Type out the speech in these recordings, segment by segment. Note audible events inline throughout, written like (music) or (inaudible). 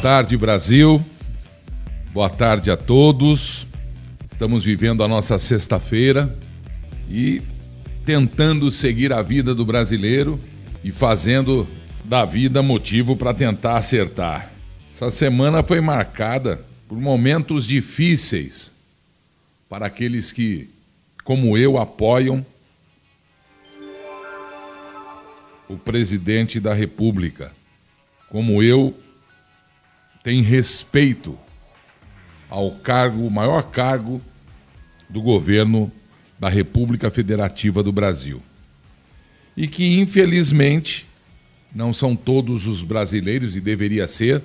tarde, Brasil. Boa tarde a todos. Estamos vivendo a nossa sexta-feira e tentando seguir a vida do brasileiro e fazendo da vida motivo para tentar acertar. Essa semana foi marcada por momentos difíceis para aqueles que, como eu, apoiam o presidente da República. Como eu, tem respeito ao cargo, o maior cargo do governo da República Federativa do Brasil. E que, infelizmente, não são todos os brasileiros, e deveria ser,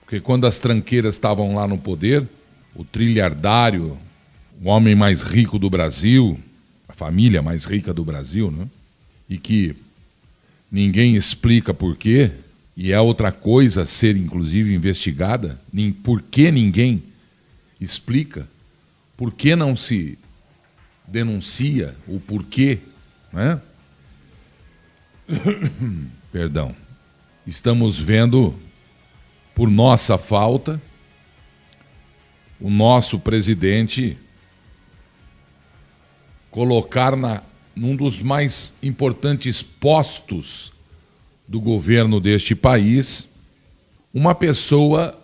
porque quando as tranqueiras estavam lá no poder, o trilhardário, o homem mais rico do Brasil, a família mais rica do Brasil, né? e que ninguém explica por quê, e é outra coisa ser inclusive investigada, nem por que ninguém explica, por que não se denuncia o porquê, né? (coughs) Perdão. Estamos vendo por nossa falta o nosso presidente colocar na num dos mais importantes postos do governo deste país, uma pessoa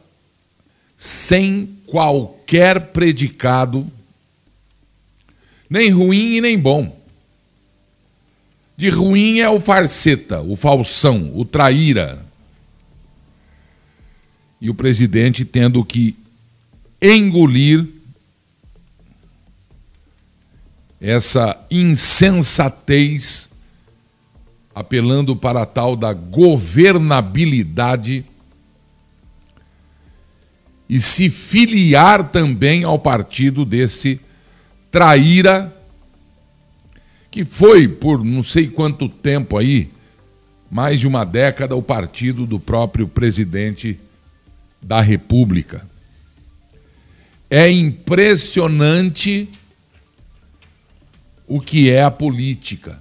sem qualquer predicado, nem ruim e nem bom. De ruim é o farceta, o falsão, o traíra. E o presidente tendo que engolir essa insensatez apelando para a tal da governabilidade e se filiar também ao partido desse traíra que foi por não sei quanto tempo aí, mais de uma década, o partido do próprio presidente da República. É impressionante o que é a política.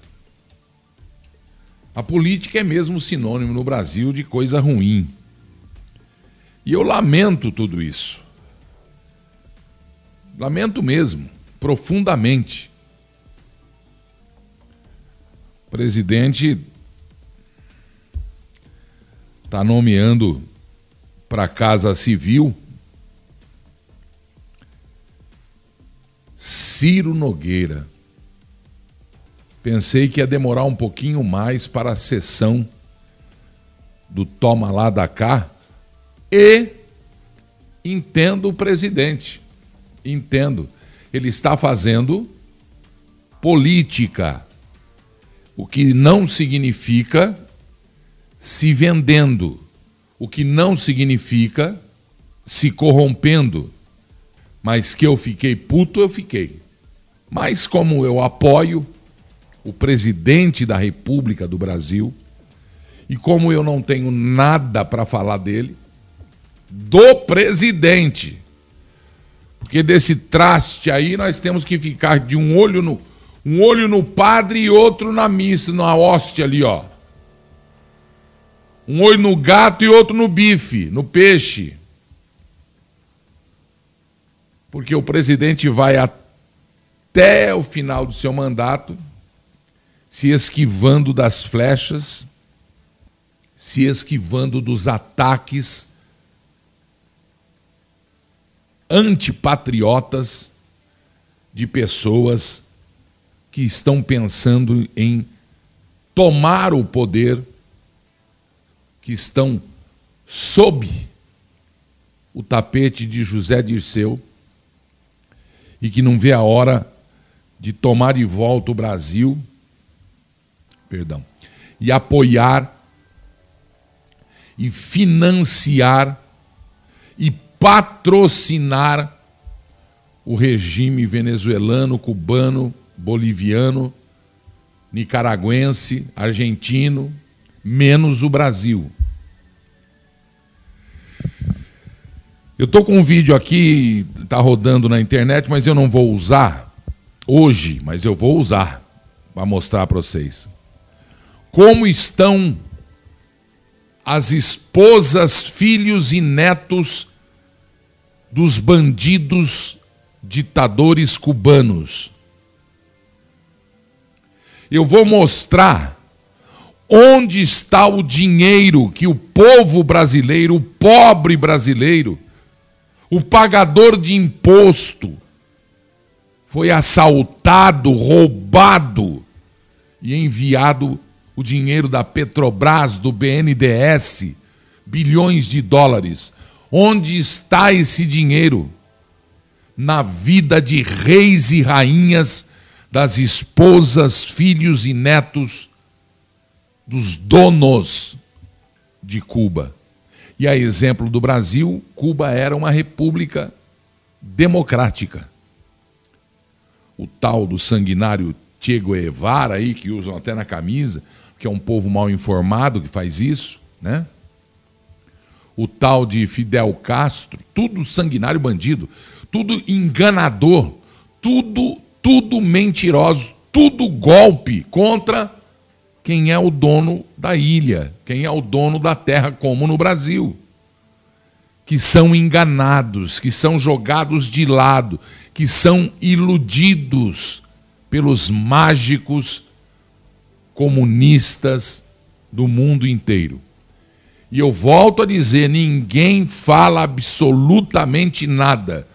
A política é mesmo sinônimo no Brasil de coisa ruim. E eu lamento tudo isso. Lamento mesmo, profundamente. O presidente está nomeando para a Casa Civil Ciro Nogueira. Pensei que ia demorar um pouquinho mais para a sessão do toma lá da cá e entendo o presidente. Entendo. Ele está fazendo política, o que não significa se vendendo, o que não significa se corrompendo. Mas que eu fiquei puto, eu fiquei. Mas como eu apoio o presidente da República do Brasil, e como eu não tenho nada para falar dele, do presidente. Porque desse traste aí nós temos que ficar de um olho no um olho no padre e outro na missa, na hóstia ali, ó. Um olho no gato e outro no bife, no peixe. Porque o presidente vai até o final do seu mandato se esquivando das flechas, se esquivando dos ataques antipatriotas de pessoas que estão pensando em tomar o poder, que estão sob o tapete de José Dirceu e que não vê a hora de tomar de volta o Brasil perdão, e apoiar e financiar e patrocinar o regime venezuelano, cubano, boliviano, nicaragüense, argentino, menos o Brasil. Eu estou com um vídeo aqui, está rodando na internet, mas eu não vou usar hoje, mas eu vou usar para mostrar para vocês como estão as esposas, filhos e netos dos bandidos ditadores cubanos. Eu vou mostrar onde está o dinheiro que o povo brasileiro, o pobre brasileiro, o pagador de imposto, foi assaltado, roubado e enviado o dinheiro da Petrobras, do BNDES, bilhões de dólares. Onde está esse dinheiro? Na vida de reis e rainhas, das esposas, filhos e netos dos donos de Cuba. E a exemplo do Brasil, Cuba era uma república democrática. O tal do sanguinário Che Guevara aí, que usam até na camisa, que é um povo mal informado que faz isso, né? O tal de Fidel Castro, tudo sanguinário bandido, tudo enganador, tudo, tudo mentiroso, tudo golpe contra quem é o dono da ilha, quem é o dono da terra, como no Brasil. Que são enganados, que são jogados de lado, que são iludidos pelos mágicos comunistas do mundo inteiro. E eu volto a dizer: ninguém fala absolutamente nada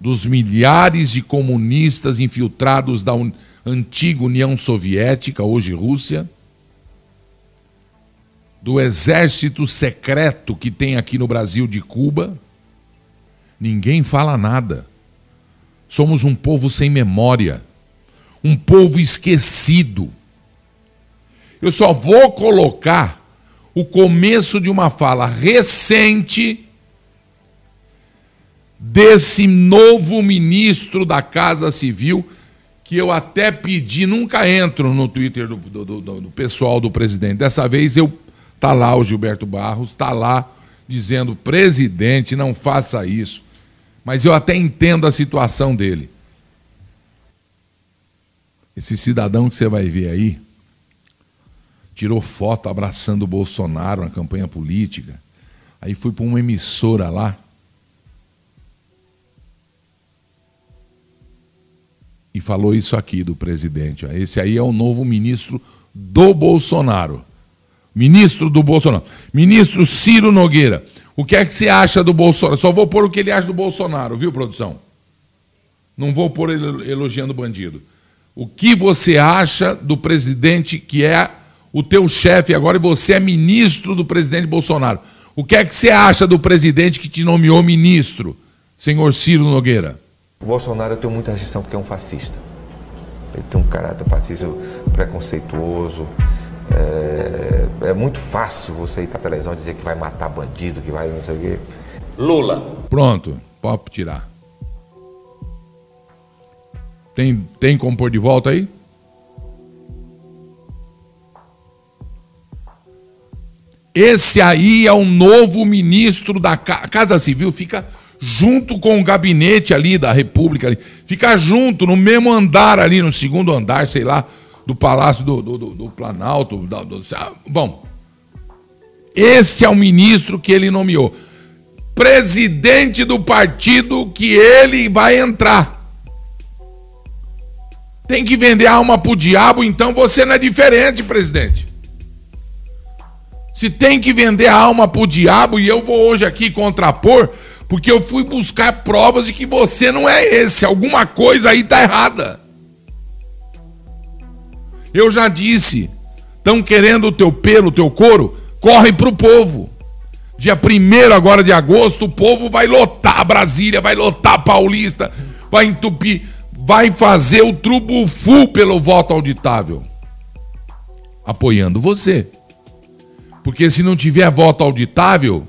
dos milhares de comunistas infiltrados da antiga União Soviética, hoje Rússia, do exército secreto que tem aqui no Brasil de Cuba. Ninguém fala nada. Somos um povo sem memória, um povo esquecido eu só vou colocar o começo de uma fala recente desse novo ministro da Casa Civil, que eu até pedi, nunca entro no Twitter do, do, do, do pessoal do presidente. Dessa vez eu tá lá o Gilberto Barros, está lá dizendo: presidente, não faça isso. Mas eu até entendo a situação dele. Esse cidadão que você vai ver aí, tirou foto abraçando o Bolsonaro na campanha política. Aí fui para uma emissora lá. E falou isso aqui do presidente. Esse aí é o novo ministro do Bolsonaro. Ministro do Bolsonaro. Ministro Ciro Nogueira. O que é que você acha do Bolsonaro? Só vou pôr o que ele acha do Bolsonaro, viu, produção? Não vou pôr ele elogiando bandido. O que você acha do presidente que é o teu chefe agora e você é ministro do presidente Bolsonaro. O que é que você acha do presidente que te nomeou ministro, senhor Ciro Nogueira? O Bolsonaro eu tenho muita restrição porque é um fascista. Ele tem um caráter fascista preconceituoso. É, é muito fácil você ir para a televisão e dizer que vai matar bandido, que vai não sei o quê. Lula. Pronto, pode tirar. Tem, tem como pôr de volta aí? Esse aí é o novo ministro da Casa Civil, fica junto com o gabinete ali da República, ali. fica junto, no mesmo andar ali, no segundo andar, sei lá, do Palácio do, do, do Planalto. Do, do, bom, esse é o ministro que ele nomeou. Presidente do partido que ele vai entrar. Tem que vender a alma pro diabo, então você não é diferente, presidente. Se tem que vender a alma para o diabo, e eu vou hoje aqui contrapor, porque eu fui buscar provas de que você não é esse. Alguma coisa aí está errada. Eu já disse, estão querendo o teu pelo, o teu couro, corre para o povo. Dia 1 agora de agosto, o povo vai lotar Brasília, vai lotar Paulista, vai entupir, vai fazer o trubufu pelo voto auditável. Apoiando você. Porque se não tiver voto auditável,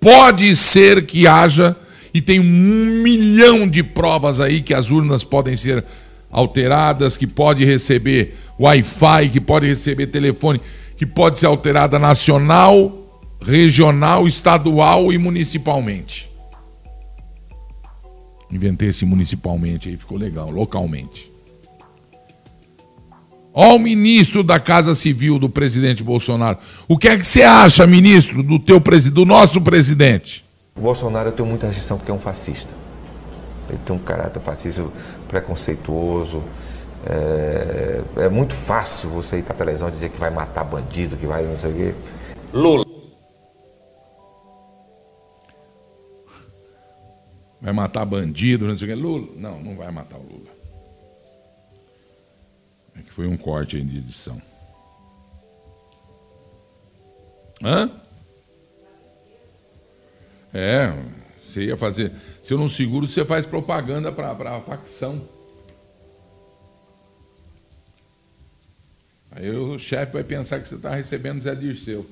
pode ser que haja, e tem um milhão de provas aí que as urnas podem ser alteradas, que pode receber Wi-Fi, que pode receber telefone, que pode ser alterada nacional, regional, estadual e municipalmente. Inventei esse municipalmente aí, ficou legal, localmente. Ó o ministro da Casa Civil do presidente Bolsonaro. O que é que você acha, ministro, do teu do nosso presidente? O Bolsonaro tem muita rejeição porque é um fascista. Ele tem um caráter fascista preconceituoso. É, é muito fácil você ir para a televisão e dizer que vai matar bandido, que vai não sei o quê. Lula. Vai matar bandido, não sei o quê. Lula. Não, não vai matar o Lula. É que foi um corte de edição. Hã? É, você ia fazer. Se eu não seguro, você faz propaganda para a facção. Aí o chefe vai pensar que você está recebendo Zé Dirceu.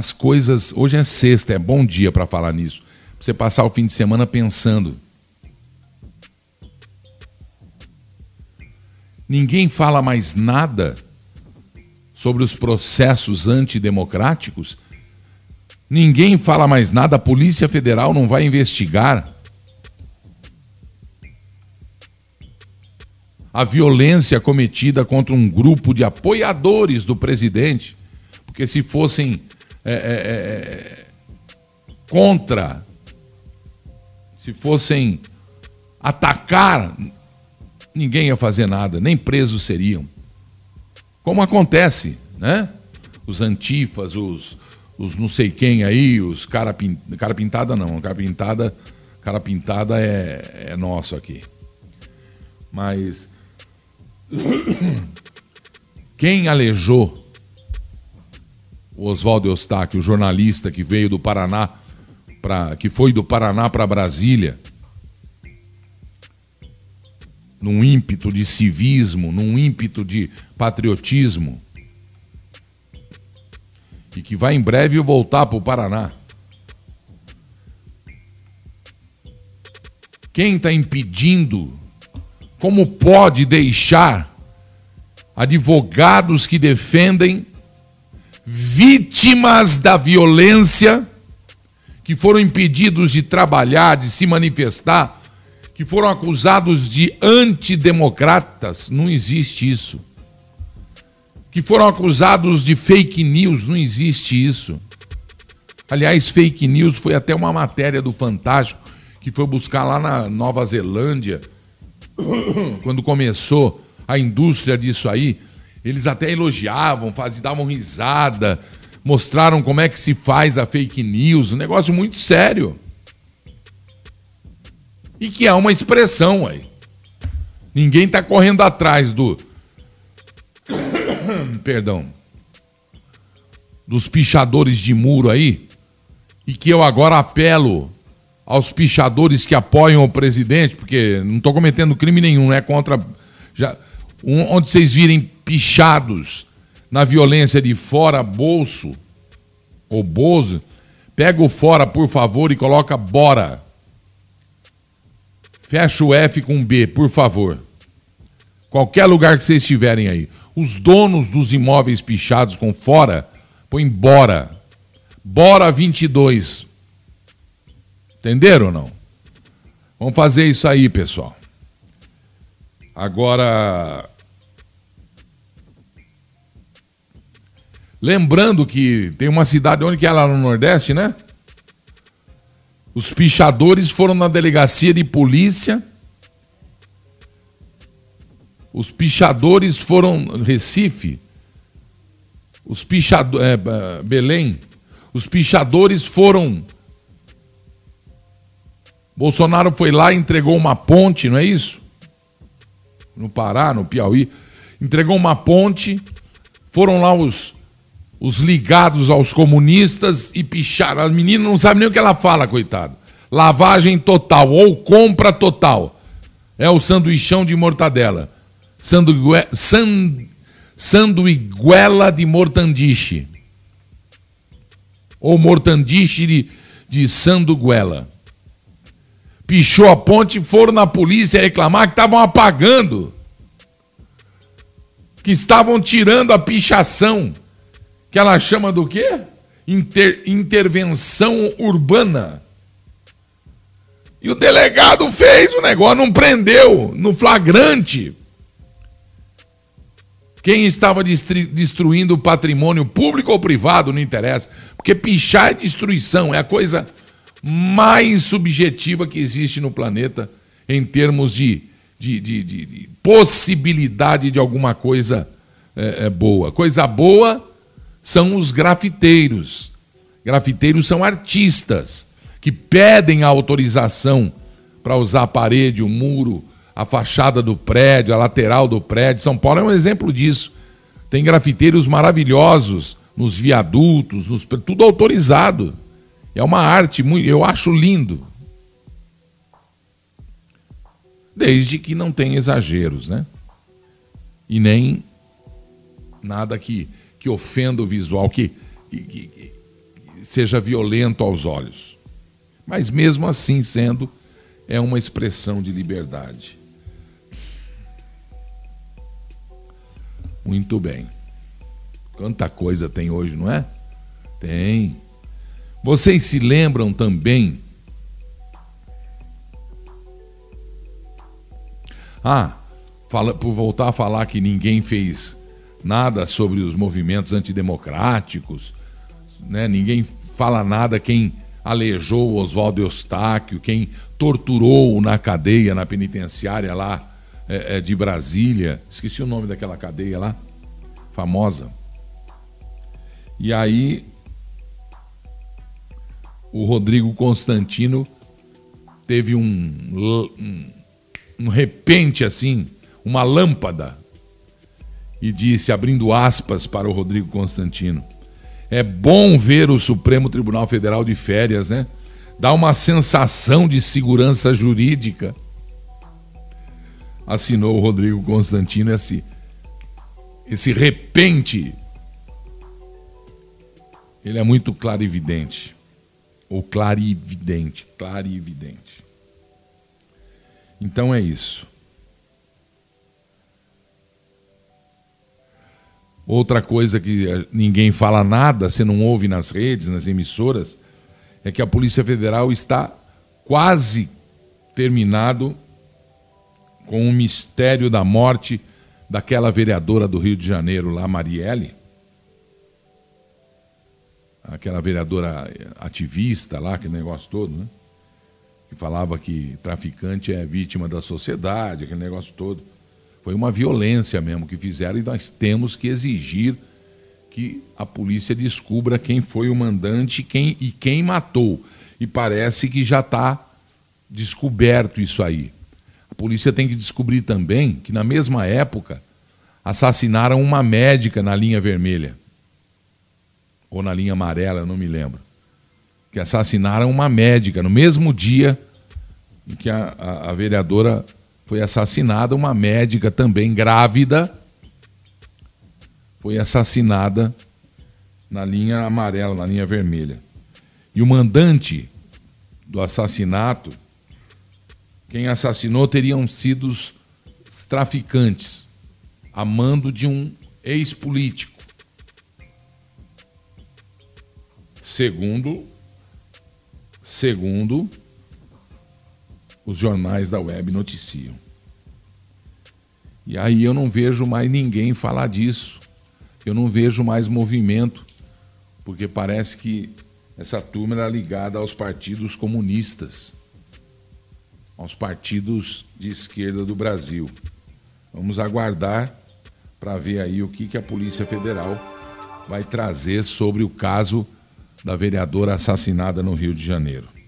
As coisas. Hoje é sexta, é bom dia para falar nisso. Pra você passar o fim de semana pensando. Ninguém fala mais nada sobre os processos antidemocráticos? Ninguém fala mais nada, a Polícia Federal não vai investigar. A violência cometida contra um grupo de apoiadores do presidente. Porque se fossem é, é, é, contra, se fossem atacar, ninguém ia fazer nada, nem presos seriam. Como acontece, né? Os antifas, os, os não sei quem aí, os cara, cara pintada não, cara pintada, cara pintada é, é nosso aqui. Mas (coughs) quem alejou Oswaldo Eustáquio, jornalista que veio do Paraná, pra, que foi do Paraná para Brasília, num ímpeto de civismo, num ímpeto de patriotismo, e que vai em breve voltar para o Paraná. Quem está impedindo? Como pode deixar advogados que defendem vítimas da violência, que foram impedidos de trabalhar, de se manifestar, que foram acusados de antidemocratas, não existe isso. Que foram acusados de fake news, não existe isso. Aliás, fake news foi até uma matéria do Fantástico, que foi buscar lá na Nova Zelândia, (coughs) quando começou a indústria disso aí. Eles até elogiavam, faziam, davam risada, mostraram como é que se faz a fake news, um negócio muito sério e que é uma expressão aí. Ninguém está correndo atrás do. (coughs) Perdão. Dos pichadores de muro aí. E que eu agora apelo aos pichadores que apoiam o presidente, porque não estou cometendo crime nenhum, não é contra. Já, onde vocês virem pichados na violência de fora bolso ou bozo, pega o fora, por favor, e coloca bora. Fecha o F com B, por favor. Qualquer lugar que vocês estiverem aí. Os donos dos imóveis pichados com fora, põe bora. Bora 22. Entenderam ou não? Vamos fazer isso aí, pessoal. Agora. Lembrando que tem uma cidade, onde que é lá no Nordeste, né? Os pichadores foram na delegacia de polícia. Os pichadores foram Recife. Os pichadores é, Belém. Os pichadores foram Bolsonaro foi lá e entregou uma ponte, não é isso? No Pará, no Piauí, entregou uma ponte. Foram lá os os ligados aos comunistas e picharam. A menina não sabe nem o que ela fala, coitado. Lavagem total ou compra total. É o sanduichão de mortadela. Sandugue... San... Sanduiguela de mortandiche. Ou mortandiche de, de sanduguela. Pichou a ponte foram na polícia reclamar que estavam apagando. Que estavam tirando a pichação que ela chama do quê? Inter, intervenção urbana. E o delegado fez o negócio, não prendeu no flagrante. Quem estava destruindo o patrimônio público ou privado, não interessa. Porque pichar é destruição, é a coisa mais subjetiva que existe no planeta em termos de, de, de, de possibilidade de alguma coisa é, é, boa. Coisa boa são os grafiteiros. Grafiteiros são artistas que pedem a autorização para usar a parede, o muro, a fachada do prédio, a lateral do prédio. São Paulo é um exemplo disso. Tem grafiteiros maravilhosos nos viadutos, nos, tudo autorizado. É uma arte, eu acho lindo. Desde que não tenha exageros, né? E nem nada que, que ofenda o visual, que, que, que seja violento aos olhos. Mas mesmo assim sendo, é uma expressão de liberdade. Muito bem. Quanta coisa tem hoje, não é? Tem. Vocês se lembram também? Ah, fala, por voltar a falar que ninguém fez nada sobre os movimentos antidemocráticos, né? ninguém fala nada quem aleijou Oswaldo Eustáquio, quem torturou na cadeia, na penitenciária lá é, é, de Brasília. Esqueci o nome daquela cadeia lá, famosa. E aí o Rodrigo Constantino teve um, um, um repente assim, uma lâmpada, e disse, abrindo aspas para o Rodrigo Constantino: É bom ver o Supremo Tribunal Federal de férias, né? Dá uma sensação de segurança jurídica. Assinou o Rodrigo Constantino esse, esse repente. Ele é muito clarividente ou clarividente, clarividente. Então é isso. Outra coisa que eh, ninguém fala nada, você não ouve nas redes, nas emissoras, é que a Polícia Federal está quase terminado com o mistério da morte daquela vereadora do Rio de Janeiro, lá, Marielle aquela vereadora ativista lá, aquele negócio todo, né? Que falava que traficante é vítima da sociedade, aquele negócio todo. Foi uma violência mesmo que fizeram e nós temos que exigir que a polícia descubra quem foi o mandante quem, e quem matou. E parece que já está descoberto isso aí. A polícia tem que descobrir também que, na mesma época, assassinaram uma médica na linha vermelha ou na linha amarela, não me lembro, que assassinaram uma médica no mesmo dia em que a, a, a vereadora foi assassinada, uma médica também grávida foi assassinada na linha amarela, na linha vermelha. E o mandante do assassinato, quem assassinou teriam sido os traficantes, a mando de um ex-político. segundo segundo os jornais da web noticiam. E aí eu não vejo mais ninguém falar disso. Eu não vejo mais movimento, porque parece que essa turma era ligada aos partidos comunistas, aos partidos de esquerda do Brasil. Vamos aguardar para ver aí o que, que a Polícia Federal vai trazer sobre o caso da vereadora assassinada no Rio de Janeiro.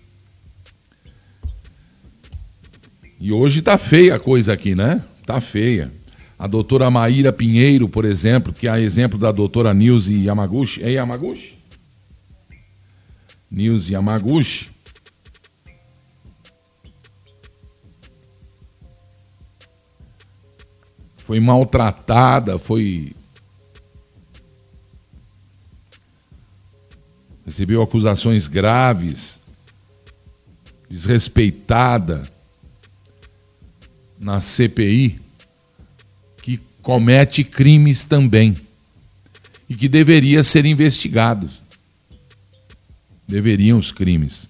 E hoje está feia a coisa aqui, né? Está feia. A doutora Maíra Pinheiro, por exemplo, que é exemplo da doutora Nilce Yamaguchi. É Yamaguchi? Nilce Yamaguchi. Foi maltratada, foi recebeu acusações graves, desrespeitada na CPI, que comete crimes também e que deveria ser investigados. Deveriam os crimes.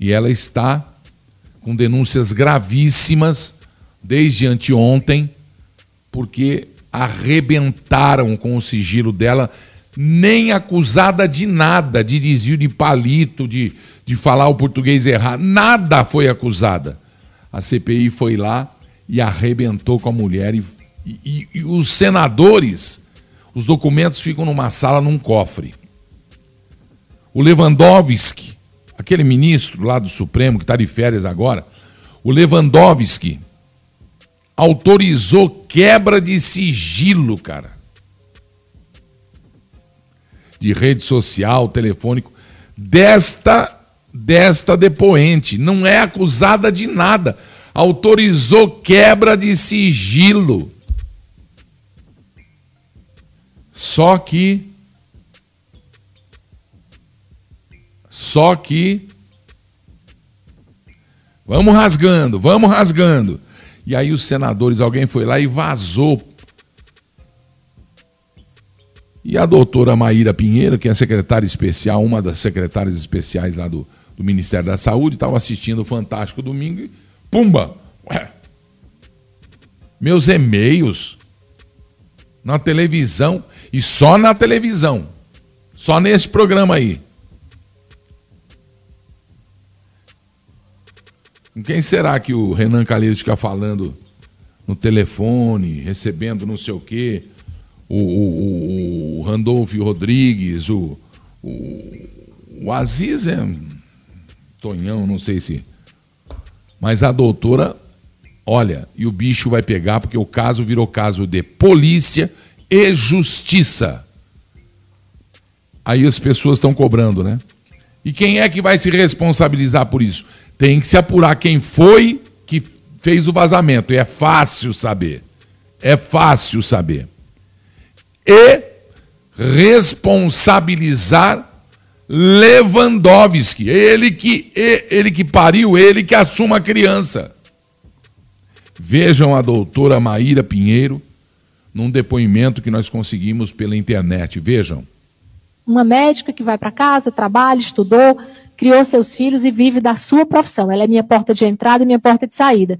E ela está com denúncias gravíssimas desde anteontem, porque arrebentaram com o sigilo dela, nem acusada de nada, de desvio de palito, de, de falar o português errado, nada foi acusada. A CPI foi lá e arrebentou com a mulher. E, e, e os senadores, os documentos ficam numa sala, num cofre. O Lewandowski, aquele ministro lá do Supremo que está de férias agora, o Lewandowski autorizou quebra de sigilo, cara. De rede social, telefônico, desta desta depoente, não é acusada de nada. Autorizou quebra de sigilo. Só que só que vamos rasgando, vamos rasgando. E aí os senadores, alguém foi lá e vazou. E a doutora Maíra Pinheiro, que é secretária especial, uma das secretárias especiais lá do, do Ministério da Saúde, estava assistindo o Fantástico Domingo e pumba! Ué, meus e-mails na televisão e só na televisão. Só nesse programa aí. Com quem será que o Renan Calheiros fica falando no telefone, recebendo não sei o quê? O, o, o Randolph Rodrigues, o, o, o Aziz é. Tonhão, não sei se. Mas a doutora, olha, e o bicho vai pegar, porque o caso virou caso de polícia e justiça. Aí as pessoas estão cobrando, né? E quem é que vai se responsabilizar por isso? Tem que se apurar quem foi que fez o vazamento. E é fácil saber. É fácil saber. E responsabilizar Lewandowski. Ele que, ele que pariu, ele que assuma a criança. Vejam a doutora Maíra Pinheiro num depoimento que nós conseguimos pela internet. Vejam. Uma médica que vai para casa, trabalha, estudou, criou seus filhos e vive da sua profissão. Ela é minha porta de entrada e minha porta de saída.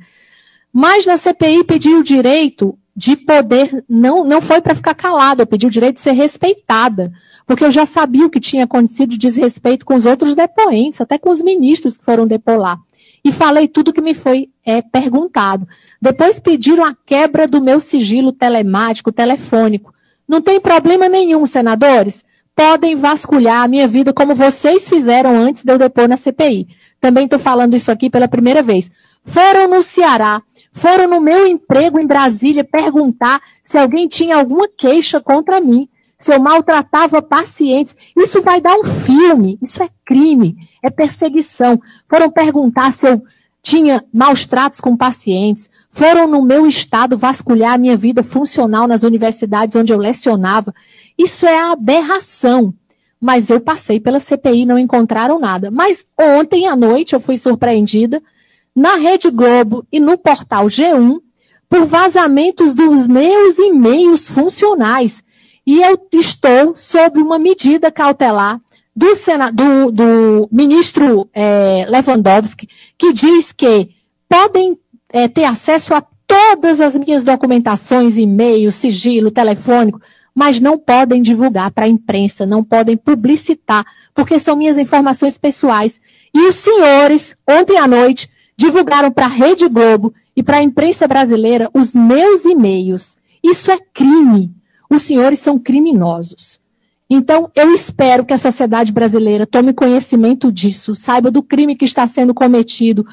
Mas na CPI pediu direito de poder, não, não foi para ficar calada, eu pedi o direito de ser respeitada, porque eu já sabia o que tinha acontecido de desrespeito com os outros depoentes, até com os ministros que foram depor lá. E falei tudo que me foi é, perguntado. Depois pediram a quebra do meu sigilo telemático, telefônico. Não tem problema nenhum, senadores podem vasculhar a minha vida como vocês fizeram antes de eu depor na CPI. Também estou falando isso aqui pela primeira vez. Foram no Ceará, foram no meu emprego em Brasília perguntar se alguém tinha alguma queixa contra mim, se eu maltratava pacientes. Isso vai dar um filme, isso é crime, é perseguição. Foram perguntar se eu tinha maus tratos com pacientes, foram no meu estado vasculhar a minha vida funcional nas universidades onde eu lecionava. Isso é aberração. Mas eu passei pela CPI, não encontraram nada. Mas ontem à noite eu fui surpreendida na Rede Globo e no portal G1 por vazamentos dos meus e-mails funcionais. E eu estou sob uma medida cautelar do, Sena, do, do ministro é, Lewandowski, que diz que podem é, ter acesso a todas as minhas documentações, e-mail, sigilo, telefônico, mas não podem divulgar para a imprensa, não podem publicitar, porque são minhas informações pessoais. E os senhores, ontem à noite, divulgaram para a Rede Globo e para a imprensa brasileira os meus e-mails. Isso é crime. Os senhores são criminosos. Então, eu espero que a sociedade brasileira tome conhecimento disso, saiba do crime que está sendo cometido.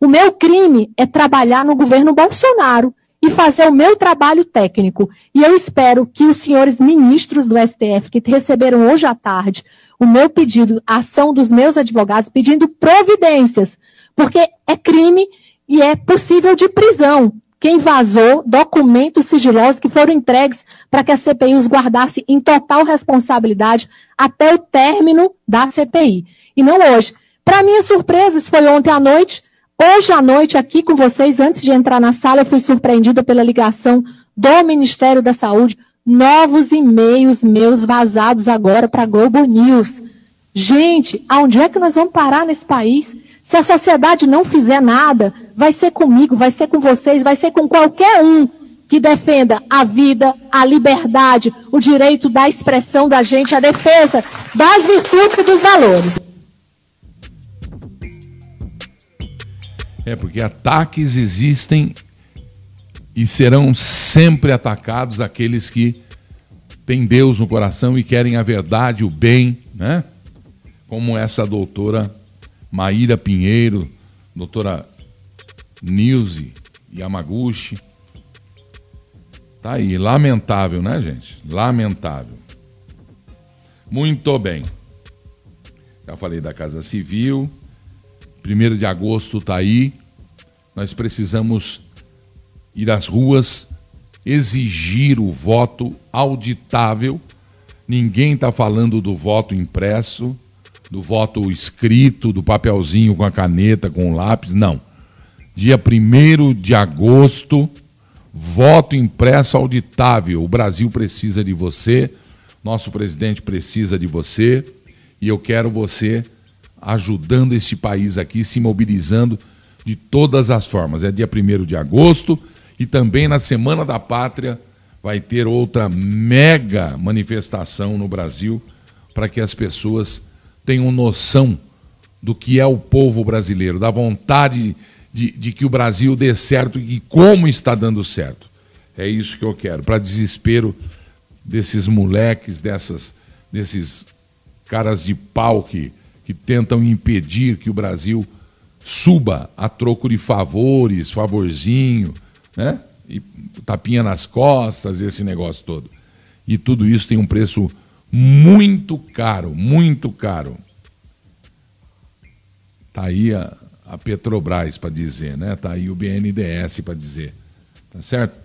O meu crime é trabalhar no governo Bolsonaro e fazer o meu trabalho técnico. E eu espero que os senhores ministros do STF, que receberam hoje à tarde o meu pedido, a ação dos meus advogados, pedindo providências, porque é crime e é possível de prisão. Quem vazou documentos sigilosos que foram entregues para que a CPI os guardasse em total responsabilidade até o término da CPI. E não hoje. Para minha surpresa, isso foi ontem à noite, Hoje à noite, aqui com vocês, antes de entrar na sala, eu fui surpreendida pela ligação do Ministério da Saúde. Novos e-mails meus vazados agora para Globo News. Gente, aonde é que nós vamos parar nesse país? Se a sociedade não fizer nada, vai ser comigo, vai ser com vocês, vai ser com qualquer um que defenda a vida, a liberdade, o direito da expressão da gente, a defesa das virtudes e dos valores. É, porque ataques existem e serão sempre atacados aqueles que têm Deus no coração e querem a verdade, o bem, né? Como essa doutora Maíra Pinheiro, doutora Nilce Yamaguchi. Tá aí, lamentável, né, gente? Lamentável. Muito bem. Já falei da Casa Civil. Primeiro de agosto tá aí. Nós precisamos ir às ruas, exigir o voto auditável. Ninguém está falando do voto impresso, do voto escrito, do papelzinho com a caneta, com o lápis. Não. Dia 1 de agosto, voto impresso auditável. O Brasil precisa de você, nosso presidente precisa de você, e eu quero você ajudando este país aqui, se mobilizando de todas as formas. É dia 1 de agosto e também na Semana da Pátria vai ter outra mega manifestação no Brasil para que as pessoas tenham noção do que é o povo brasileiro, da vontade de, de que o Brasil dê certo e como está dando certo. É isso que eu quero, para desespero desses moleques, dessas, desses caras de pau que, que tentam impedir que o Brasil suba a troco de favores, favorzinho, né? E tapinha nas costas, esse negócio todo. E tudo isso tem um preço muito caro, muito caro. Tá aí a, a Petrobras para dizer, né? Tá aí o BNDES para dizer. Tá certo?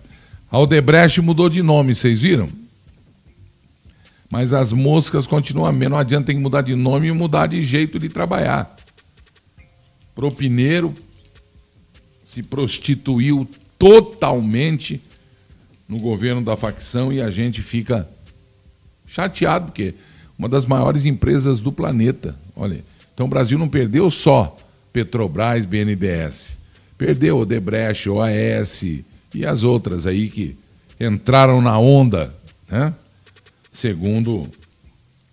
A Odebrecht mudou de nome, vocês viram? Mas as moscas continuam a mesma. Não adianta tem que mudar de nome e mudar de jeito de trabalhar. Propineiro se prostituiu totalmente no governo da facção e a gente fica chateado, porque uma das maiores empresas do planeta. Olha, então o Brasil não perdeu só Petrobras, BNDES. Perdeu Odebrecht, OAS e as outras aí que entraram na onda, né? Segundo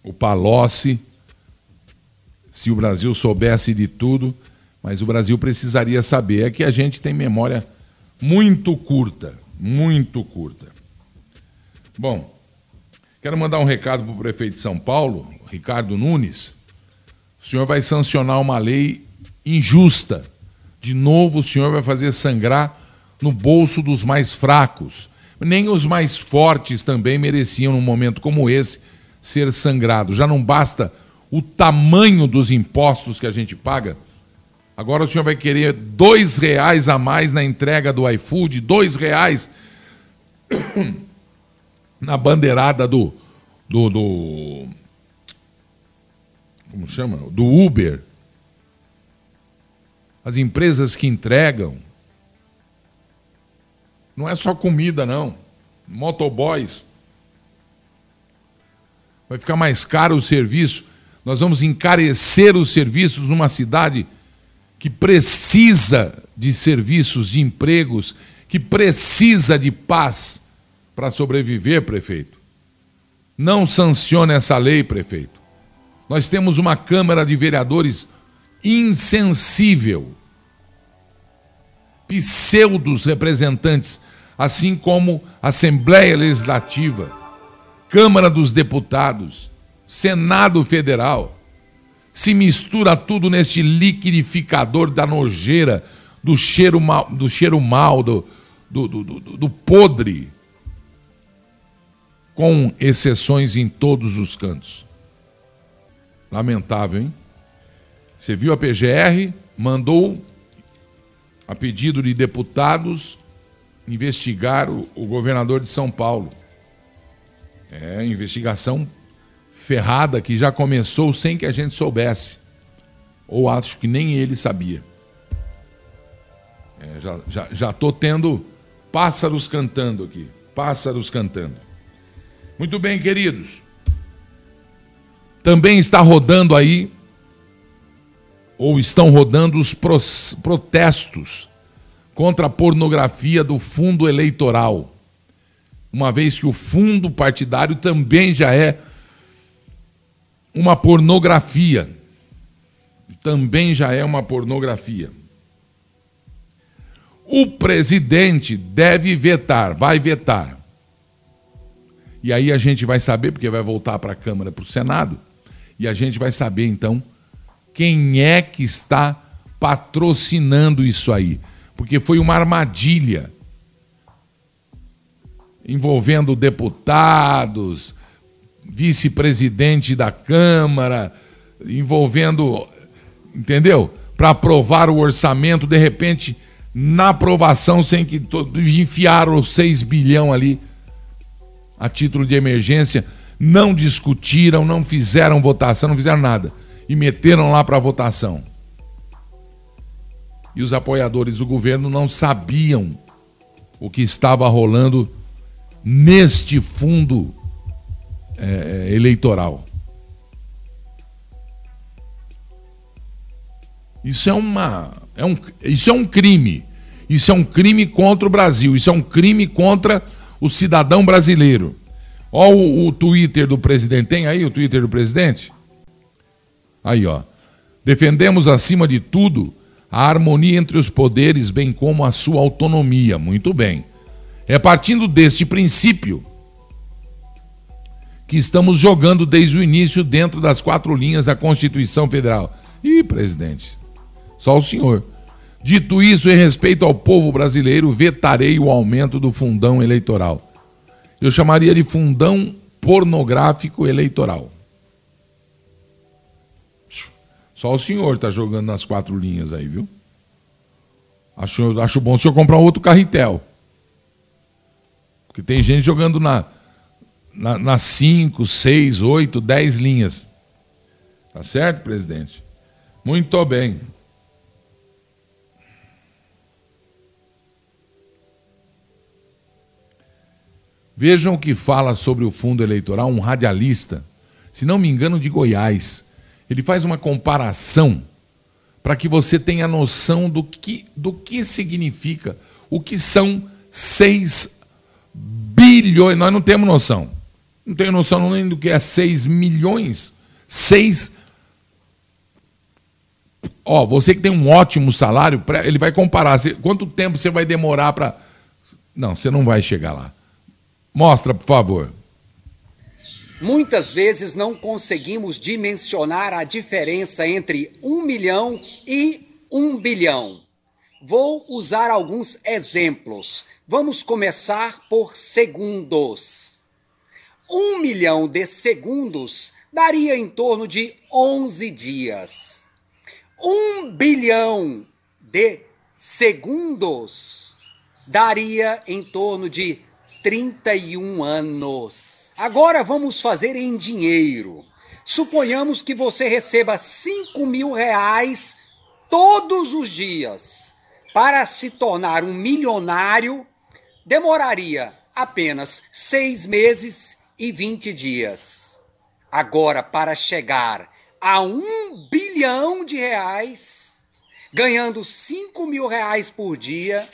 o Palocci, se o Brasil soubesse de tudo, mas o Brasil precisaria saber. É que a gente tem memória muito curta, muito curta. Bom, quero mandar um recado para o prefeito de São Paulo, Ricardo Nunes. O senhor vai sancionar uma lei injusta. De novo, o senhor vai fazer sangrar no bolso dos mais fracos. Nem os mais fortes também mereciam, num momento como esse, ser sangrados. Já não basta o tamanho dos impostos que a gente paga Agora o senhor vai querer dois reais a mais na entrega do iFood, dois reais (coughs) na bandeirada do, do, do como chama? Do Uber. As empresas que entregam não é só comida não, motoboys. Vai ficar mais caro o serviço. Nós vamos encarecer os serviços numa cidade que precisa de serviços, de empregos, que precisa de paz para sobreviver, prefeito. Não sancione essa lei, prefeito. Nós temos uma Câmara de Vereadores insensível, pseudos representantes, assim como Assembleia Legislativa, Câmara dos Deputados, Senado Federal se mistura tudo nesse liquidificador da nojeira, do cheiro mal, do, cheiro mal, do, do, do, do podre, com exceções em todos os cantos. Lamentável, hein? Você viu a PGR, mandou, a pedido de deputados, investigar o, o governador de São Paulo. É, investigação ferrada que já começou sem que a gente soubesse. Ou acho que nem ele sabia. É, já estou já, já tendo pássaros cantando aqui. Pássaros cantando. Muito bem, queridos. Também está rodando aí ou estão rodando os protestos contra a pornografia do fundo eleitoral. Uma vez que o fundo partidário também já é uma pornografia. Também já é uma pornografia. O presidente deve vetar, vai vetar. E aí a gente vai saber, porque vai voltar para a Câmara, para o Senado, e a gente vai saber então quem é que está patrocinando isso aí. Porque foi uma armadilha envolvendo deputados, vice-presidente da Câmara, envolvendo, entendeu? Para aprovar o orçamento, de repente, na aprovação, sem que enfiaram os 6 bilhão ali a título de emergência, não discutiram, não fizeram votação, não fizeram nada e meteram lá para votação. E os apoiadores do governo não sabiam o que estava rolando neste fundo é, eleitoral. Isso é uma é um, isso é um crime. Isso é um crime contra o Brasil. Isso é um crime contra o cidadão brasileiro. Olha o, o Twitter do presidente. Tem aí o Twitter do presidente? Aí, ó. Defendemos acima de tudo a harmonia entre os poderes, bem como a sua autonomia. Muito bem. É partindo deste princípio que estamos jogando desde o início dentro das quatro linhas da Constituição Federal. Ih, presidente, só o senhor. Dito isso, em respeito ao povo brasileiro, vetarei o aumento do fundão eleitoral. Eu chamaria de fundão pornográfico eleitoral. Só o senhor está jogando nas quatro linhas aí, viu? Acho, acho bom o senhor comprar outro carretel. Porque tem gente jogando na, na, nas cinco, seis, oito, dez linhas. Tá certo, presidente? Muito bem. Vejam o que fala sobre o fundo eleitoral um radialista, se não me engano, de Goiás. Ele faz uma comparação para que você tenha noção do que, do que significa, o que são 6 bilhões. Nós não temos noção. Não tenho noção nem do que é 6 milhões. 6. Ó, você que tem um ótimo salário, ele vai comparar. Quanto tempo você vai demorar para. Não, você não vai chegar lá. Mostra, por favor. Muitas vezes não conseguimos dimensionar a diferença entre um milhão e um bilhão. Vou usar alguns exemplos. Vamos começar por segundos. Um milhão de segundos daria em torno de 11 dias. Um bilhão de segundos daria em torno de 31 anos. Agora vamos fazer em dinheiro. Suponhamos que você receba 5 mil reais todos os dias. Para se tornar um milionário, demoraria apenas seis meses e 20 dias. Agora, para chegar a um bilhão de reais, ganhando 5 mil reais por dia,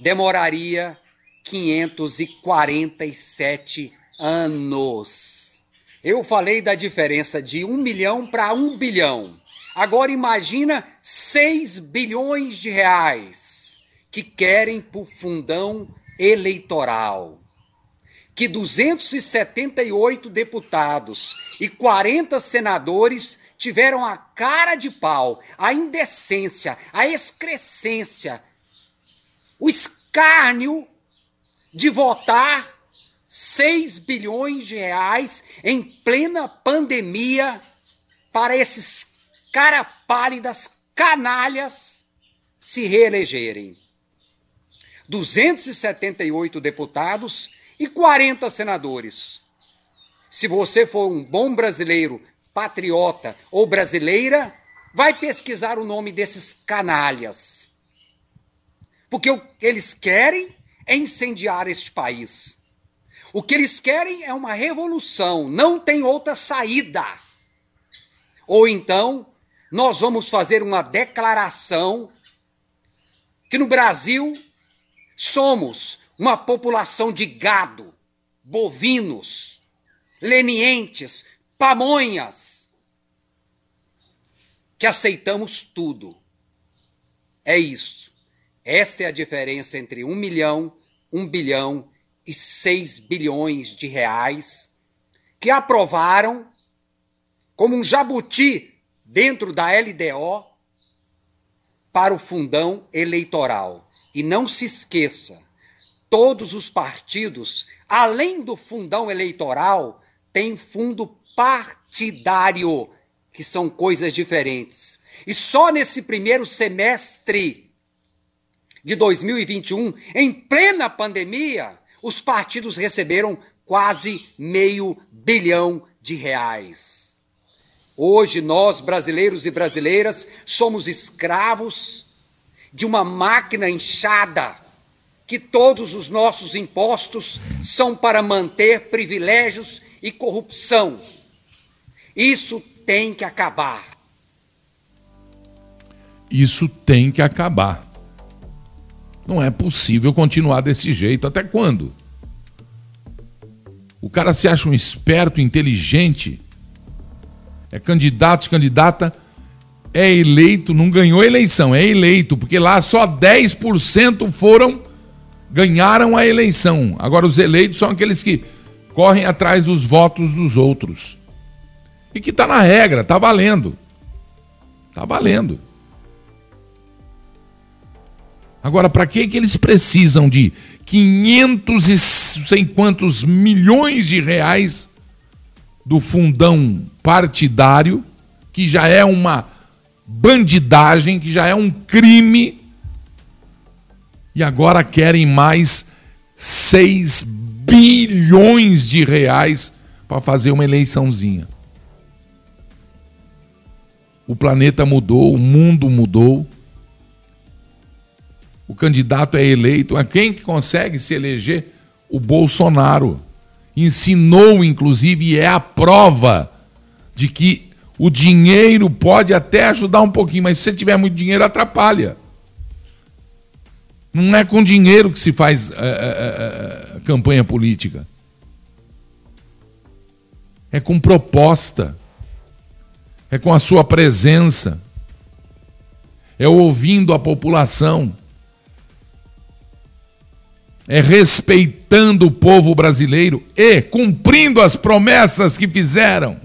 demoraria 547 anos. Eu falei da diferença de um milhão para um bilhão. Agora imagina 6 bilhões de reais que querem por fundão eleitoral. Que 278 deputados e 40 senadores tiveram a cara de pau, a indecência, a excrescência, o escárnio de votar 6 bilhões de reais em plena pandemia para esses cara pálidas canalhas se reelegerem. 278 deputados e 40 senadores. Se você for um bom brasileiro, patriota ou brasileira, vai pesquisar o nome desses canalhas. Porque o que eles querem é incendiar este país. O que eles querem é uma revolução, não tem outra saída. Ou então, nós vamos fazer uma declaração que no Brasil somos uma população de gado, bovinos, lenientes, pamonhas, que aceitamos tudo. É isso. Esta é a diferença entre um milhão, um bilhão e seis bilhões de reais que aprovaram como um jabuti dentro da LDO para o fundão eleitoral. E não se esqueça, todos os partidos, além do fundão eleitoral, têm fundo partidário, que são coisas diferentes. E só nesse primeiro semestre de 2021, em plena pandemia, os partidos receberam quase meio bilhão de reais. Hoje, nós, brasileiros e brasileiras, somos escravos de uma máquina inchada, que todos os nossos impostos são para manter privilégios e corrupção. Isso tem que acabar. Isso tem que acabar. Não é possível continuar desse jeito. Até quando? O cara se acha um esperto, inteligente, é candidato, candidata, é eleito, não ganhou eleição, é eleito, porque lá só 10% foram, ganharam a eleição. Agora, os eleitos são aqueles que correm atrás dos votos dos outros. E que está na regra, está valendo. Está valendo. Agora, para que, que eles precisam de 500 e sei quantos milhões de reais do fundão partidário, que já é uma bandidagem, que já é um crime, e agora querem mais 6 bilhões de reais para fazer uma eleiçãozinha. O planeta mudou, o mundo mudou o candidato é eleito. A quem que consegue se eleger? O Bolsonaro. Ensinou, inclusive, e é a prova de que o dinheiro pode até ajudar um pouquinho, mas se você tiver muito dinheiro, atrapalha. Não é com dinheiro que se faz é, é, é, campanha política. É com proposta. É com a sua presença. É ouvindo a população é respeitando o povo brasileiro e cumprindo as promessas que fizeram.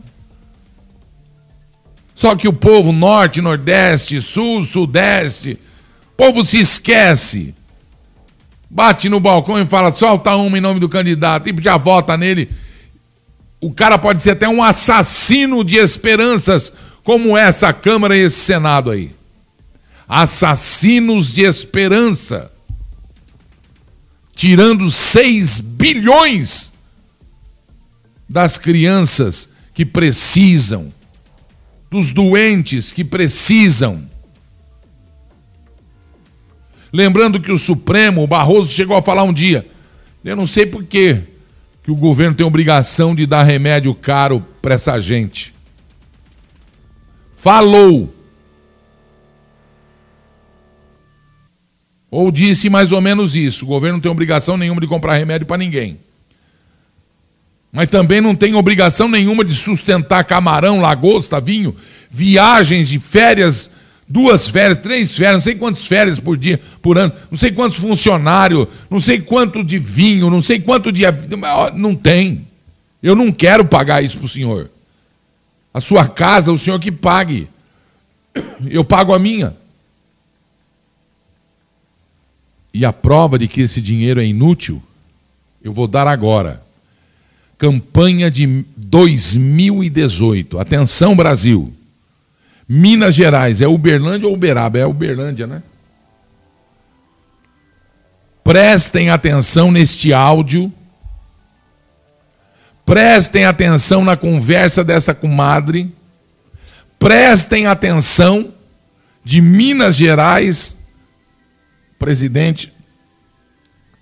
Só que o povo norte, nordeste, sul, sudeste, o povo se esquece. Bate no balcão e fala, solta uma em nome do candidato e já vota nele. O cara pode ser até um assassino de esperanças, como essa Câmara e esse Senado aí. Assassinos de esperança tirando 6 bilhões das crianças que precisam, dos doentes que precisam. Lembrando que o Supremo, o Barroso, chegou a falar um dia, eu não sei por quê, que o governo tem obrigação de dar remédio caro para essa gente. Falou. Ou disse mais ou menos isso: o governo não tem obrigação nenhuma de comprar remédio para ninguém. Mas também não tem obrigação nenhuma de sustentar camarão, lagosta, vinho, viagens de férias, duas férias, três férias, não sei quantas férias por dia, por ano, não sei quantos funcionários, não sei quanto de vinho, não sei quanto de. Não tem. Eu não quero pagar isso para o senhor. A sua casa, o senhor que pague. Eu pago a minha. E a prova de que esse dinheiro é inútil, eu vou dar agora. Campanha de 2018. Atenção, Brasil. Minas Gerais, é Uberlândia ou Uberaba? É Uberlândia, né? Prestem atenção neste áudio. Prestem atenção na conversa dessa comadre. Prestem atenção de Minas Gerais presidente,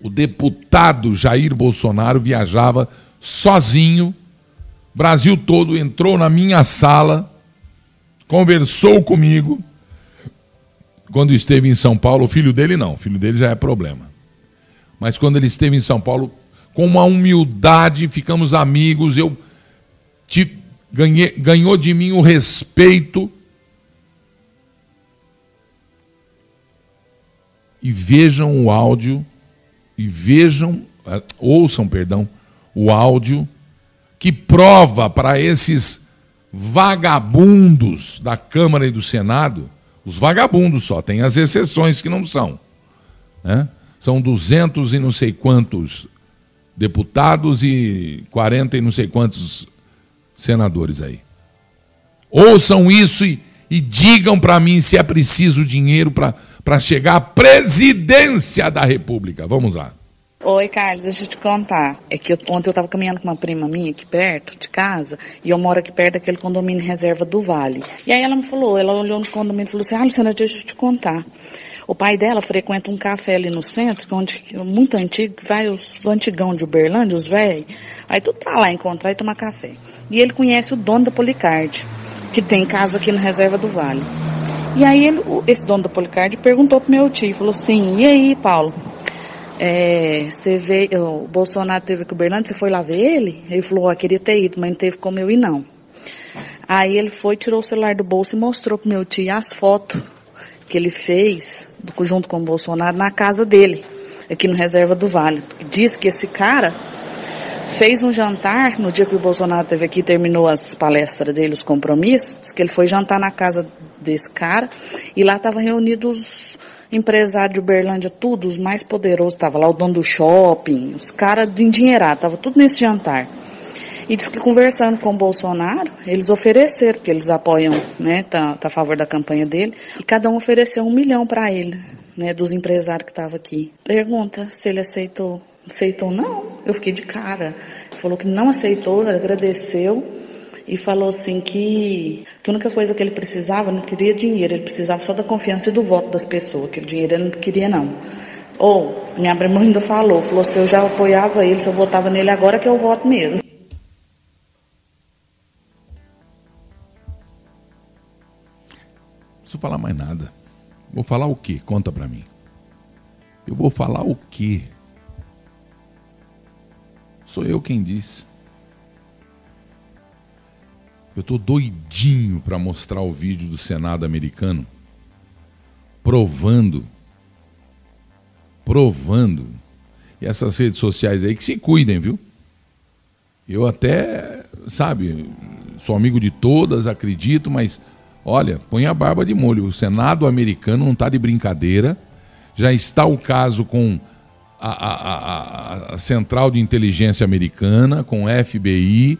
o deputado Jair Bolsonaro viajava sozinho. Brasil todo entrou na minha sala conversou comigo quando esteve em São Paulo. O filho dele não, o filho dele já é problema. Mas quando ele esteve em São Paulo, com uma humildade, ficamos amigos, eu te, ganhei, ganhou de mim o respeito. E vejam o áudio, e vejam, eh, ouçam, perdão, o áudio que prova para esses vagabundos da Câmara e do Senado, os vagabundos só, tem as exceções que não são. Né? São duzentos e não sei quantos deputados e quarenta e não sei quantos senadores aí. Ouçam isso e, e digam para mim se é preciso dinheiro para chegar à presidência da República. Vamos lá. Oi, Carlos, deixa eu te contar. É que eu, ontem eu estava caminhando com uma prima minha aqui perto de casa, e eu moro aqui perto daquele condomínio reserva do Vale. E aí ela me falou, ela olhou no condomínio e falou assim, ah, Luciana, deixa eu te contar. O pai dela frequenta um café ali no centro, onde, muito antigo, vai os antigão de Uberlândia, os velhos. Aí tudo pra lá encontrar e tomar café. E ele conhece o dono da Policard, que tem casa aqui na reserva do Vale. E aí ele, esse dono da Policard perguntou pro meu tio, falou assim, e aí, Paulo, é, você vê, o Bolsonaro teve com o Bernardo, você foi lá ver ele? Ele falou, oh, queria ter ido, mas não teve como eu ir não. Aí ele foi, tirou o celular do bolso e mostrou pro meu tio as fotos que ele fez, junto com o Bolsonaro, na casa dele, aqui no Reserva do Vale. Diz que esse cara fez um jantar, no dia que o Bolsonaro esteve aqui, terminou as palestras dele, os compromissos, que ele foi jantar na casa desse cara, e lá estavam reunidos empresário de Uberlândia, tudo, os mais poderosos, estava lá o dono do shopping, os caras do endinheirado, estava tudo nesse jantar. E diz que conversando com o Bolsonaro, eles ofereceram, porque eles apoiam, né, tá, tá a favor da campanha dele, e cada um ofereceu um milhão para ele, né, dos empresários que estavam aqui. Pergunta se ele aceitou. Aceitou? Não. Eu fiquei de cara. Falou que não aceitou, agradeceu e falou assim que, que a única coisa que ele precisava, não queria dinheiro, ele precisava só da confiança e do voto das pessoas, que o dinheiro ele não queria não. Ou, minha prima ainda falou, falou se eu já apoiava ele, se eu votava nele agora que eu voto mesmo. Não preciso falar mais nada. Vou falar o quê? Conta para mim. Eu vou falar o quê? Sou eu quem disse. Eu estou doidinho para mostrar o vídeo do Senado americano provando, provando. E essas redes sociais aí que se cuidem, viu? Eu até, sabe, sou amigo de todas, acredito, mas olha, põe a barba de molho. O Senado americano não está de brincadeira. Já está o caso com a, a, a, Central de Inteligência Americana, com FBI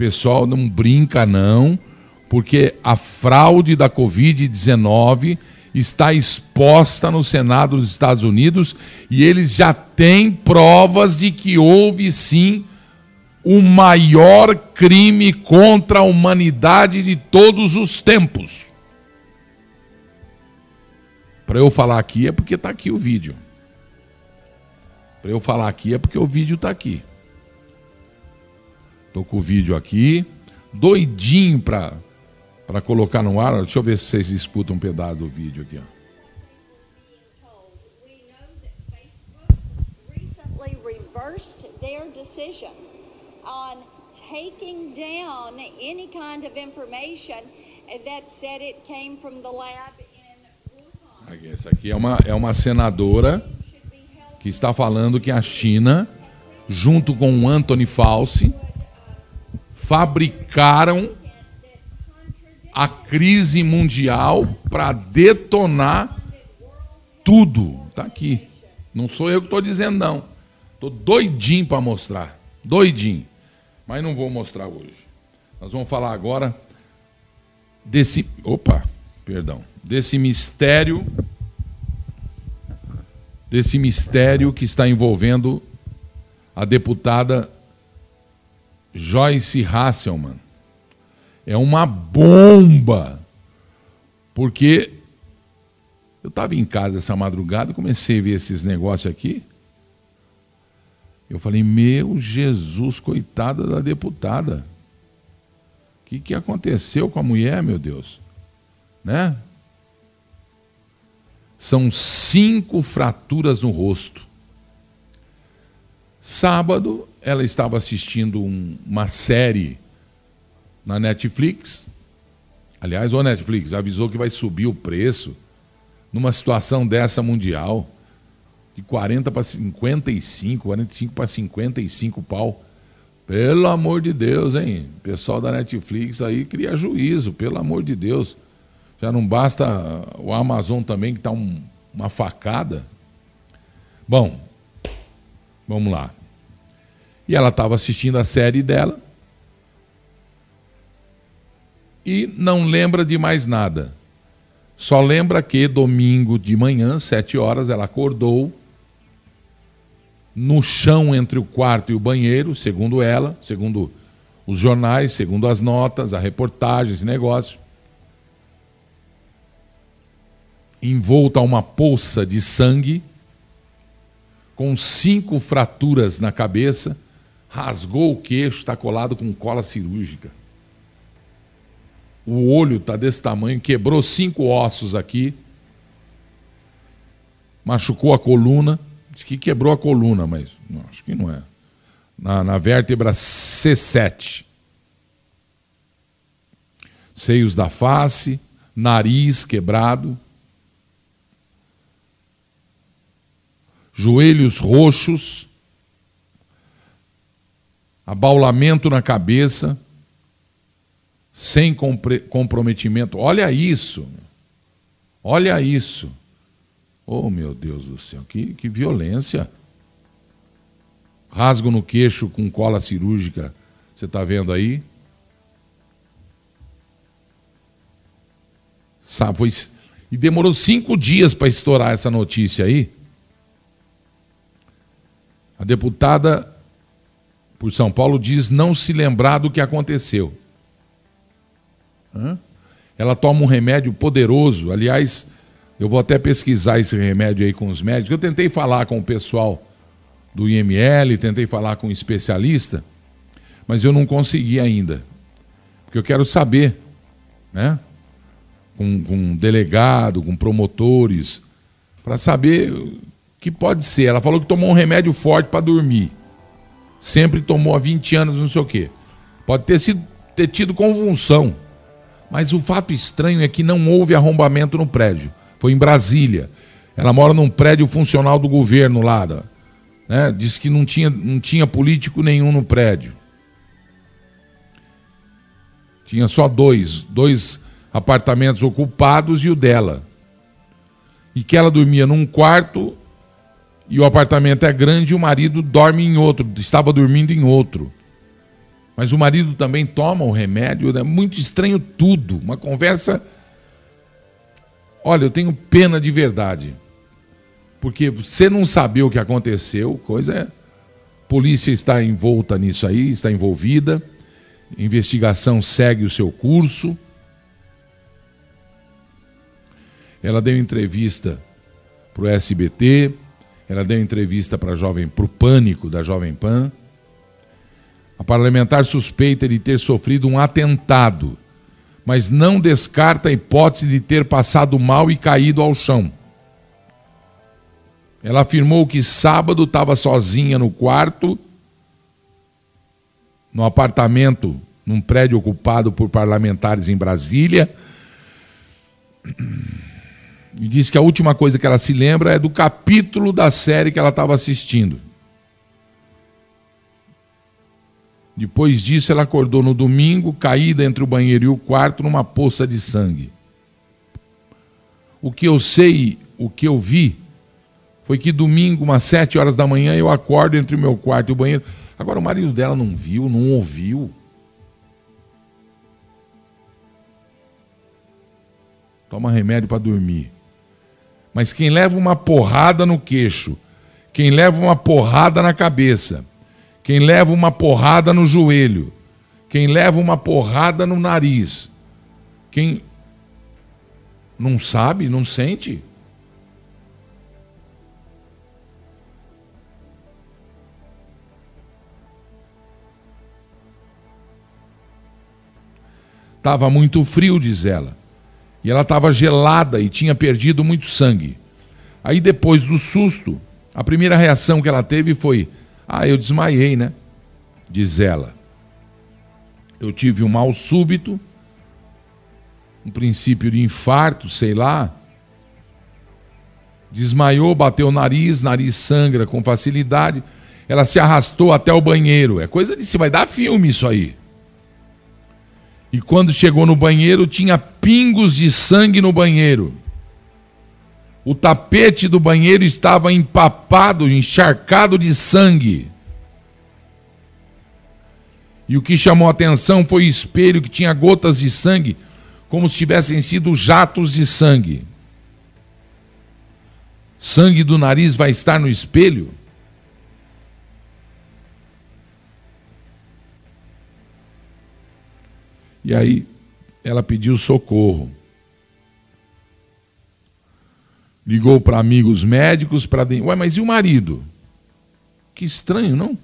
pessoal não brinca não, porque a fraude da Covid-19 está exposta no Senado dos Estados Unidos e eles já têm provas de que houve sim o maior crime contra a humanidade de todos os tempos. Para eu falar aqui é porque está aqui o vídeo. Para eu falar aqui é porque o vídeo está aqui. Tô com o vídeo aqui, doidinho para para colocar no ar. Deixa eu ver se vocês escutam um pedaço do vídeo aqui. Ó. taking down any kind of information that said it came from the lab in Essa aqui é uma, é uma senadora que está falando que a China, junto com o Anthony Fauci, fabricaram a crise mundial para detonar tudo. Está aqui. Não sou eu que estou dizendo, não. Estou doidinho para mostrar. Doidinho. Mas não vou mostrar hoje. Nós vamos falar agora desse. Opa, perdão. Desse mistério. Desse mistério que está envolvendo a deputada Joyce Hasselman. É uma bomba. Porque eu estava em casa essa madrugada, comecei a ver esses negócios aqui. Eu falei, meu Jesus, coitada da deputada. O que, que aconteceu com a mulher, meu Deus? né? São cinco fraturas no rosto. Sábado, ela estava assistindo um, uma série na Netflix. Aliás, o Netflix avisou que vai subir o preço numa situação dessa mundial de 40 para 55, 45 para 55 pau. Pelo amor de Deus, hein? Pessoal da Netflix aí cria juízo, pelo amor de Deus. Já não basta o Amazon também, que está um, uma facada. Bom, vamos lá. E ela estava assistindo a série dela e não lembra de mais nada. Só lembra que domingo de manhã, sete horas, ela acordou no chão entre o quarto e o banheiro, segundo ela, segundo os jornais, segundo as notas, a reportagem, esse negócio. Envolta a uma poça de sangue, com cinco fraturas na cabeça, rasgou o queixo, está colado com cola cirúrgica. O olho está desse tamanho, quebrou cinco ossos aqui, machucou a coluna Diz que quebrou a coluna, mas não, acho que não é. Na, na vértebra C7. Seios da face, nariz quebrado, joelhos roxos, abaulamento na cabeça, sem comprometimento. Olha isso. Olha isso. Oh, meu Deus do céu, que, que violência. Rasgo no queixo com cola cirúrgica, você está vendo aí? Sabe, e demorou cinco dias para estourar essa notícia aí. A deputada por São Paulo diz não se lembrar do que aconteceu. Hã? Ela toma um remédio poderoso, aliás, eu vou até pesquisar esse remédio aí com os médicos. Eu tentei falar com o pessoal do IML, tentei falar com um especialista, mas eu não consegui ainda. Porque eu quero saber, né? Com, com um delegado, com promotores, para saber que pode ser. Ela falou que tomou um remédio forte para dormir. Sempre tomou há 20 anos, não sei o quê. Pode ter, sido, ter tido convulsão. Mas o fato estranho é que não houve arrombamento no prédio foi em Brasília. Ela mora num prédio funcional do governo lá. Né? Diz que não tinha, não tinha político nenhum no prédio. Tinha só dois, dois apartamentos ocupados e o dela. E que ela dormia num quarto e o apartamento é grande e o marido dorme em outro, estava dormindo em outro. Mas o marido também toma o remédio, é muito estranho tudo. Uma conversa Olha, eu tenho pena de verdade. Porque você não saber o que aconteceu, coisa é. Polícia está envolta nisso aí, está envolvida. Investigação segue o seu curso. Ela deu entrevista para o SBT, ela deu entrevista para Jovem, para o Pânico da Jovem Pan. A parlamentar suspeita de ter sofrido um atentado mas não descarta a hipótese de ter passado mal e caído ao chão. Ela afirmou que sábado estava sozinha no quarto, no apartamento, num prédio ocupado por parlamentares em Brasília. E disse que a última coisa que ela se lembra é do capítulo da série que ela estava assistindo. Depois disso, ela acordou no domingo, caída entre o banheiro e o quarto, numa poça de sangue. O que eu sei, o que eu vi, foi que domingo, umas sete horas da manhã, eu acordo entre o meu quarto e o banheiro. Agora, o marido dela não viu, não ouviu. Toma remédio para dormir. Mas quem leva uma porrada no queixo, quem leva uma porrada na cabeça, quem leva uma porrada no joelho, quem leva uma porrada no nariz, quem não sabe, não sente. Estava muito frio, diz ela. E ela estava gelada e tinha perdido muito sangue. Aí depois do susto, a primeira reação que ela teve foi: Ah, eu desmaiei, né? Diz ela. Eu tive um mal súbito, um princípio de infarto, sei lá. Desmaiou, bateu o nariz, nariz sangra com facilidade. Ela se arrastou até o banheiro. É coisa de se vai dar filme isso aí. E quando chegou no banheiro, tinha pingos de sangue no banheiro. O tapete do banheiro estava empapado, encharcado de sangue. E o que chamou a atenção foi o espelho que tinha gotas de sangue, como se tivessem sido jatos de sangue. Sangue do nariz vai estar no espelho? E aí ela pediu socorro. Ligou para amigos médicos para. Ué, mas e o marido? Que estranho, não?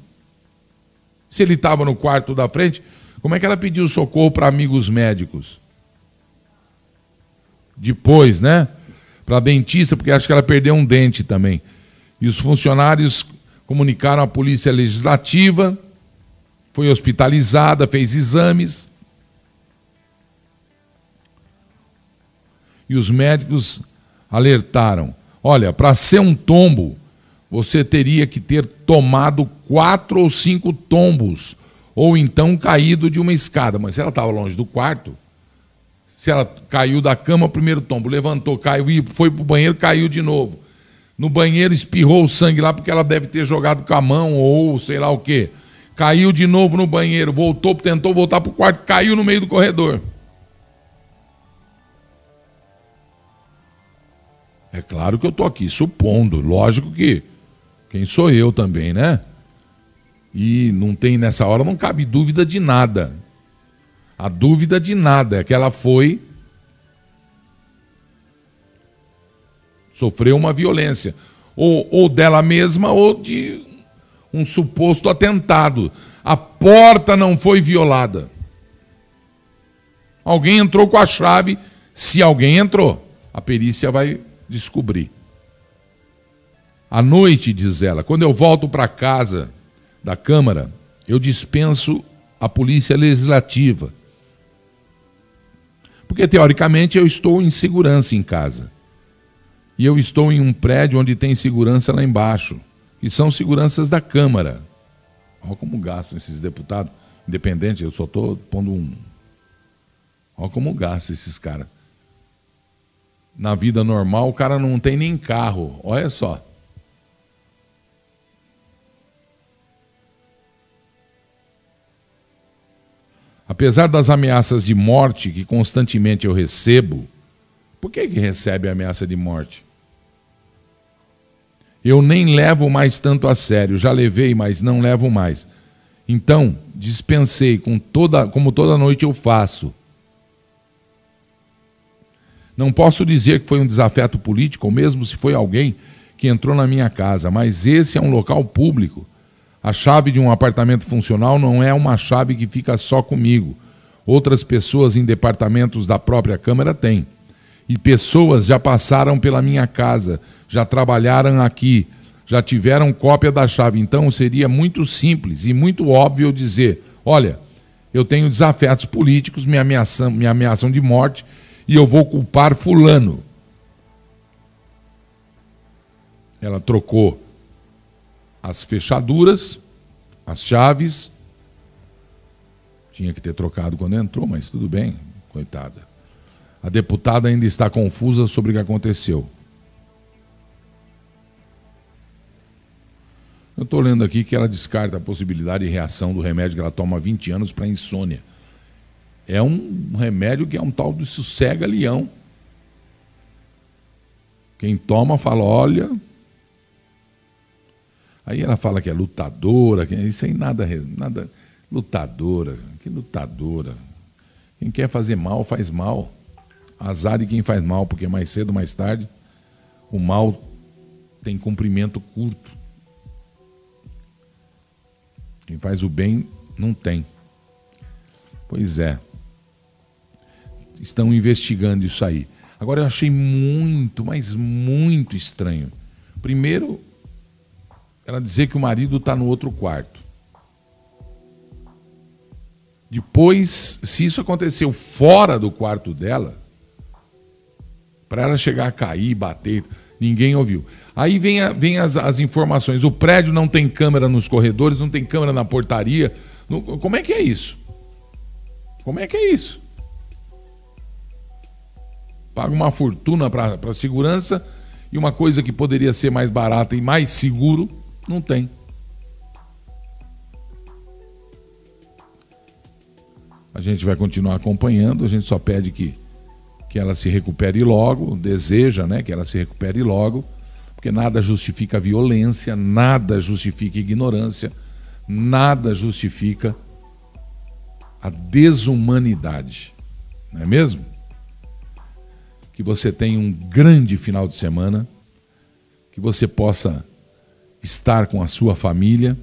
Se ele estava no quarto da frente, como é que ela pediu socorro para amigos médicos? Depois, né? Para dentista, porque acho que ela perdeu um dente também. E os funcionários comunicaram à polícia legislativa, foi hospitalizada, fez exames. E os médicos alertaram: olha, para ser um tombo, você teria que ter tomado quatro ou cinco tombos, ou então caído de uma escada. Mas se ela estava longe do quarto, se ela caiu da cama, primeiro tombo, levantou, caiu e foi para o banheiro, caiu de novo. No banheiro espirrou o sangue lá porque ela deve ter jogado com a mão ou sei lá o quê. Caiu de novo no banheiro, voltou, tentou voltar para o quarto, caiu no meio do corredor. É claro que eu estou aqui supondo, lógico que quem sou eu também, né? E não tem nessa hora, não cabe dúvida de nada. A dúvida de nada é que ela foi. Sofreu uma violência. Ou, ou dela mesma ou de um suposto atentado. A porta não foi violada. Alguém entrou com a chave. Se alguém entrou, a perícia vai descobrir. À noite, diz ela, quando eu volto para casa da Câmara, eu dispenso a polícia legislativa. Porque, teoricamente, eu estou em segurança em casa. E eu estou em um prédio onde tem segurança lá embaixo, que são seguranças da Câmara. Olha como gastam esses deputados independentes, eu só estou pondo um. Olha como gastam esses caras na vida normal, o cara não tem nem carro. Olha só. Apesar das ameaças de morte que constantemente eu recebo, por que, que recebe ameaça de morte? Eu nem levo mais tanto a sério, já levei, mas não levo mais. Então, dispensei com toda, como toda noite eu faço. Não posso dizer que foi um desafeto político, ou mesmo se foi alguém que entrou na minha casa, mas esse é um local público. A chave de um apartamento funcional não é uma chave que fica só comigo. Outras pessoas em departamentos da própria Câmara têm. E pessoas já passaram pela minha casa, já trabalharam aqui, já tiveram cópia da chave. Então seria muito simples e muito óbvio dizer: olha, eu tenho desafetos políticos, me ameaçam, me ameaçam de morte e eu vou culpar Fulano. Ela trocou as fechaduras, as chaves. Tinha que ter trocado quando entrou, mas tudo bem, coitada. A deputada ainda está confusa sobre o que aconteceu. Eu estou lendo aqui que ela descarta a possibilidade de reação do remédio que ela toma há 20 anos para insônia é um remédio que é um tal de sossega-leão. Quem toma fala, olha. Aí ela fala que é lutadora, que isso aí nada, nada. Lutadora, que lutadora. Quem quer fazer mal, faz mal. Azar de quem faz mal, porque mais cedo ou mais tarde o mal tem comprimento curto. Quem faz o bem não tem. Pois é. Estão investigando isso aí. Agora eu achei muito, mas muito estranho. Primeiro, ela dizer que o marido está no outro quarto. Depois, se isso aconteceu fora do quarto dela, para ela chegar a cair, bater, ninguém ouviu. Aí vem, a, vem as, as, informações: o prédio não tem câmera nos corredores, não tem câmera na portaria. como é que é isso? Como é que é isso? Paga uma fortuna para segurança e uma coisa que poderia ser mais barata e mais seguro, não tem. A gente vai continuar acompanhando, a gente só pede que, que ela se recupere logo, deseja né, que ela se recupere logo, porque nada justifica violência, nada justifica ignorância, nada justifica a desumanidade. Não é mesmo? Que você tenha um grande final de semana, que você possa estar com a sua família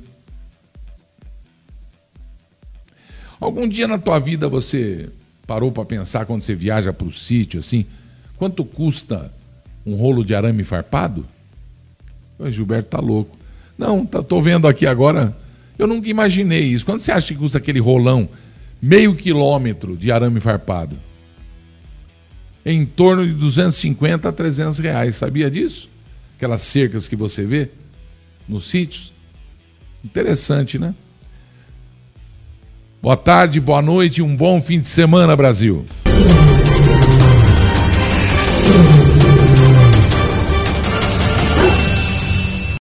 Algum dia na tua vida você parou para pensar quando você viaja para o sítio assim, quanto custa um rolo de arame farpado? O Gilberto tá louco. Não, tá, tô vendo aqui agora. Eu nunca imaginei isso. Quanto você acha que custa aquele rolão meio quilômetro de arame farpado? Em torno de 250 a 300 reais. Sabia disso? Aquelas cercas que você vê nos sítios. Interessante, né? Boa tarde, boa noite, um bom fim de semana, Brasil.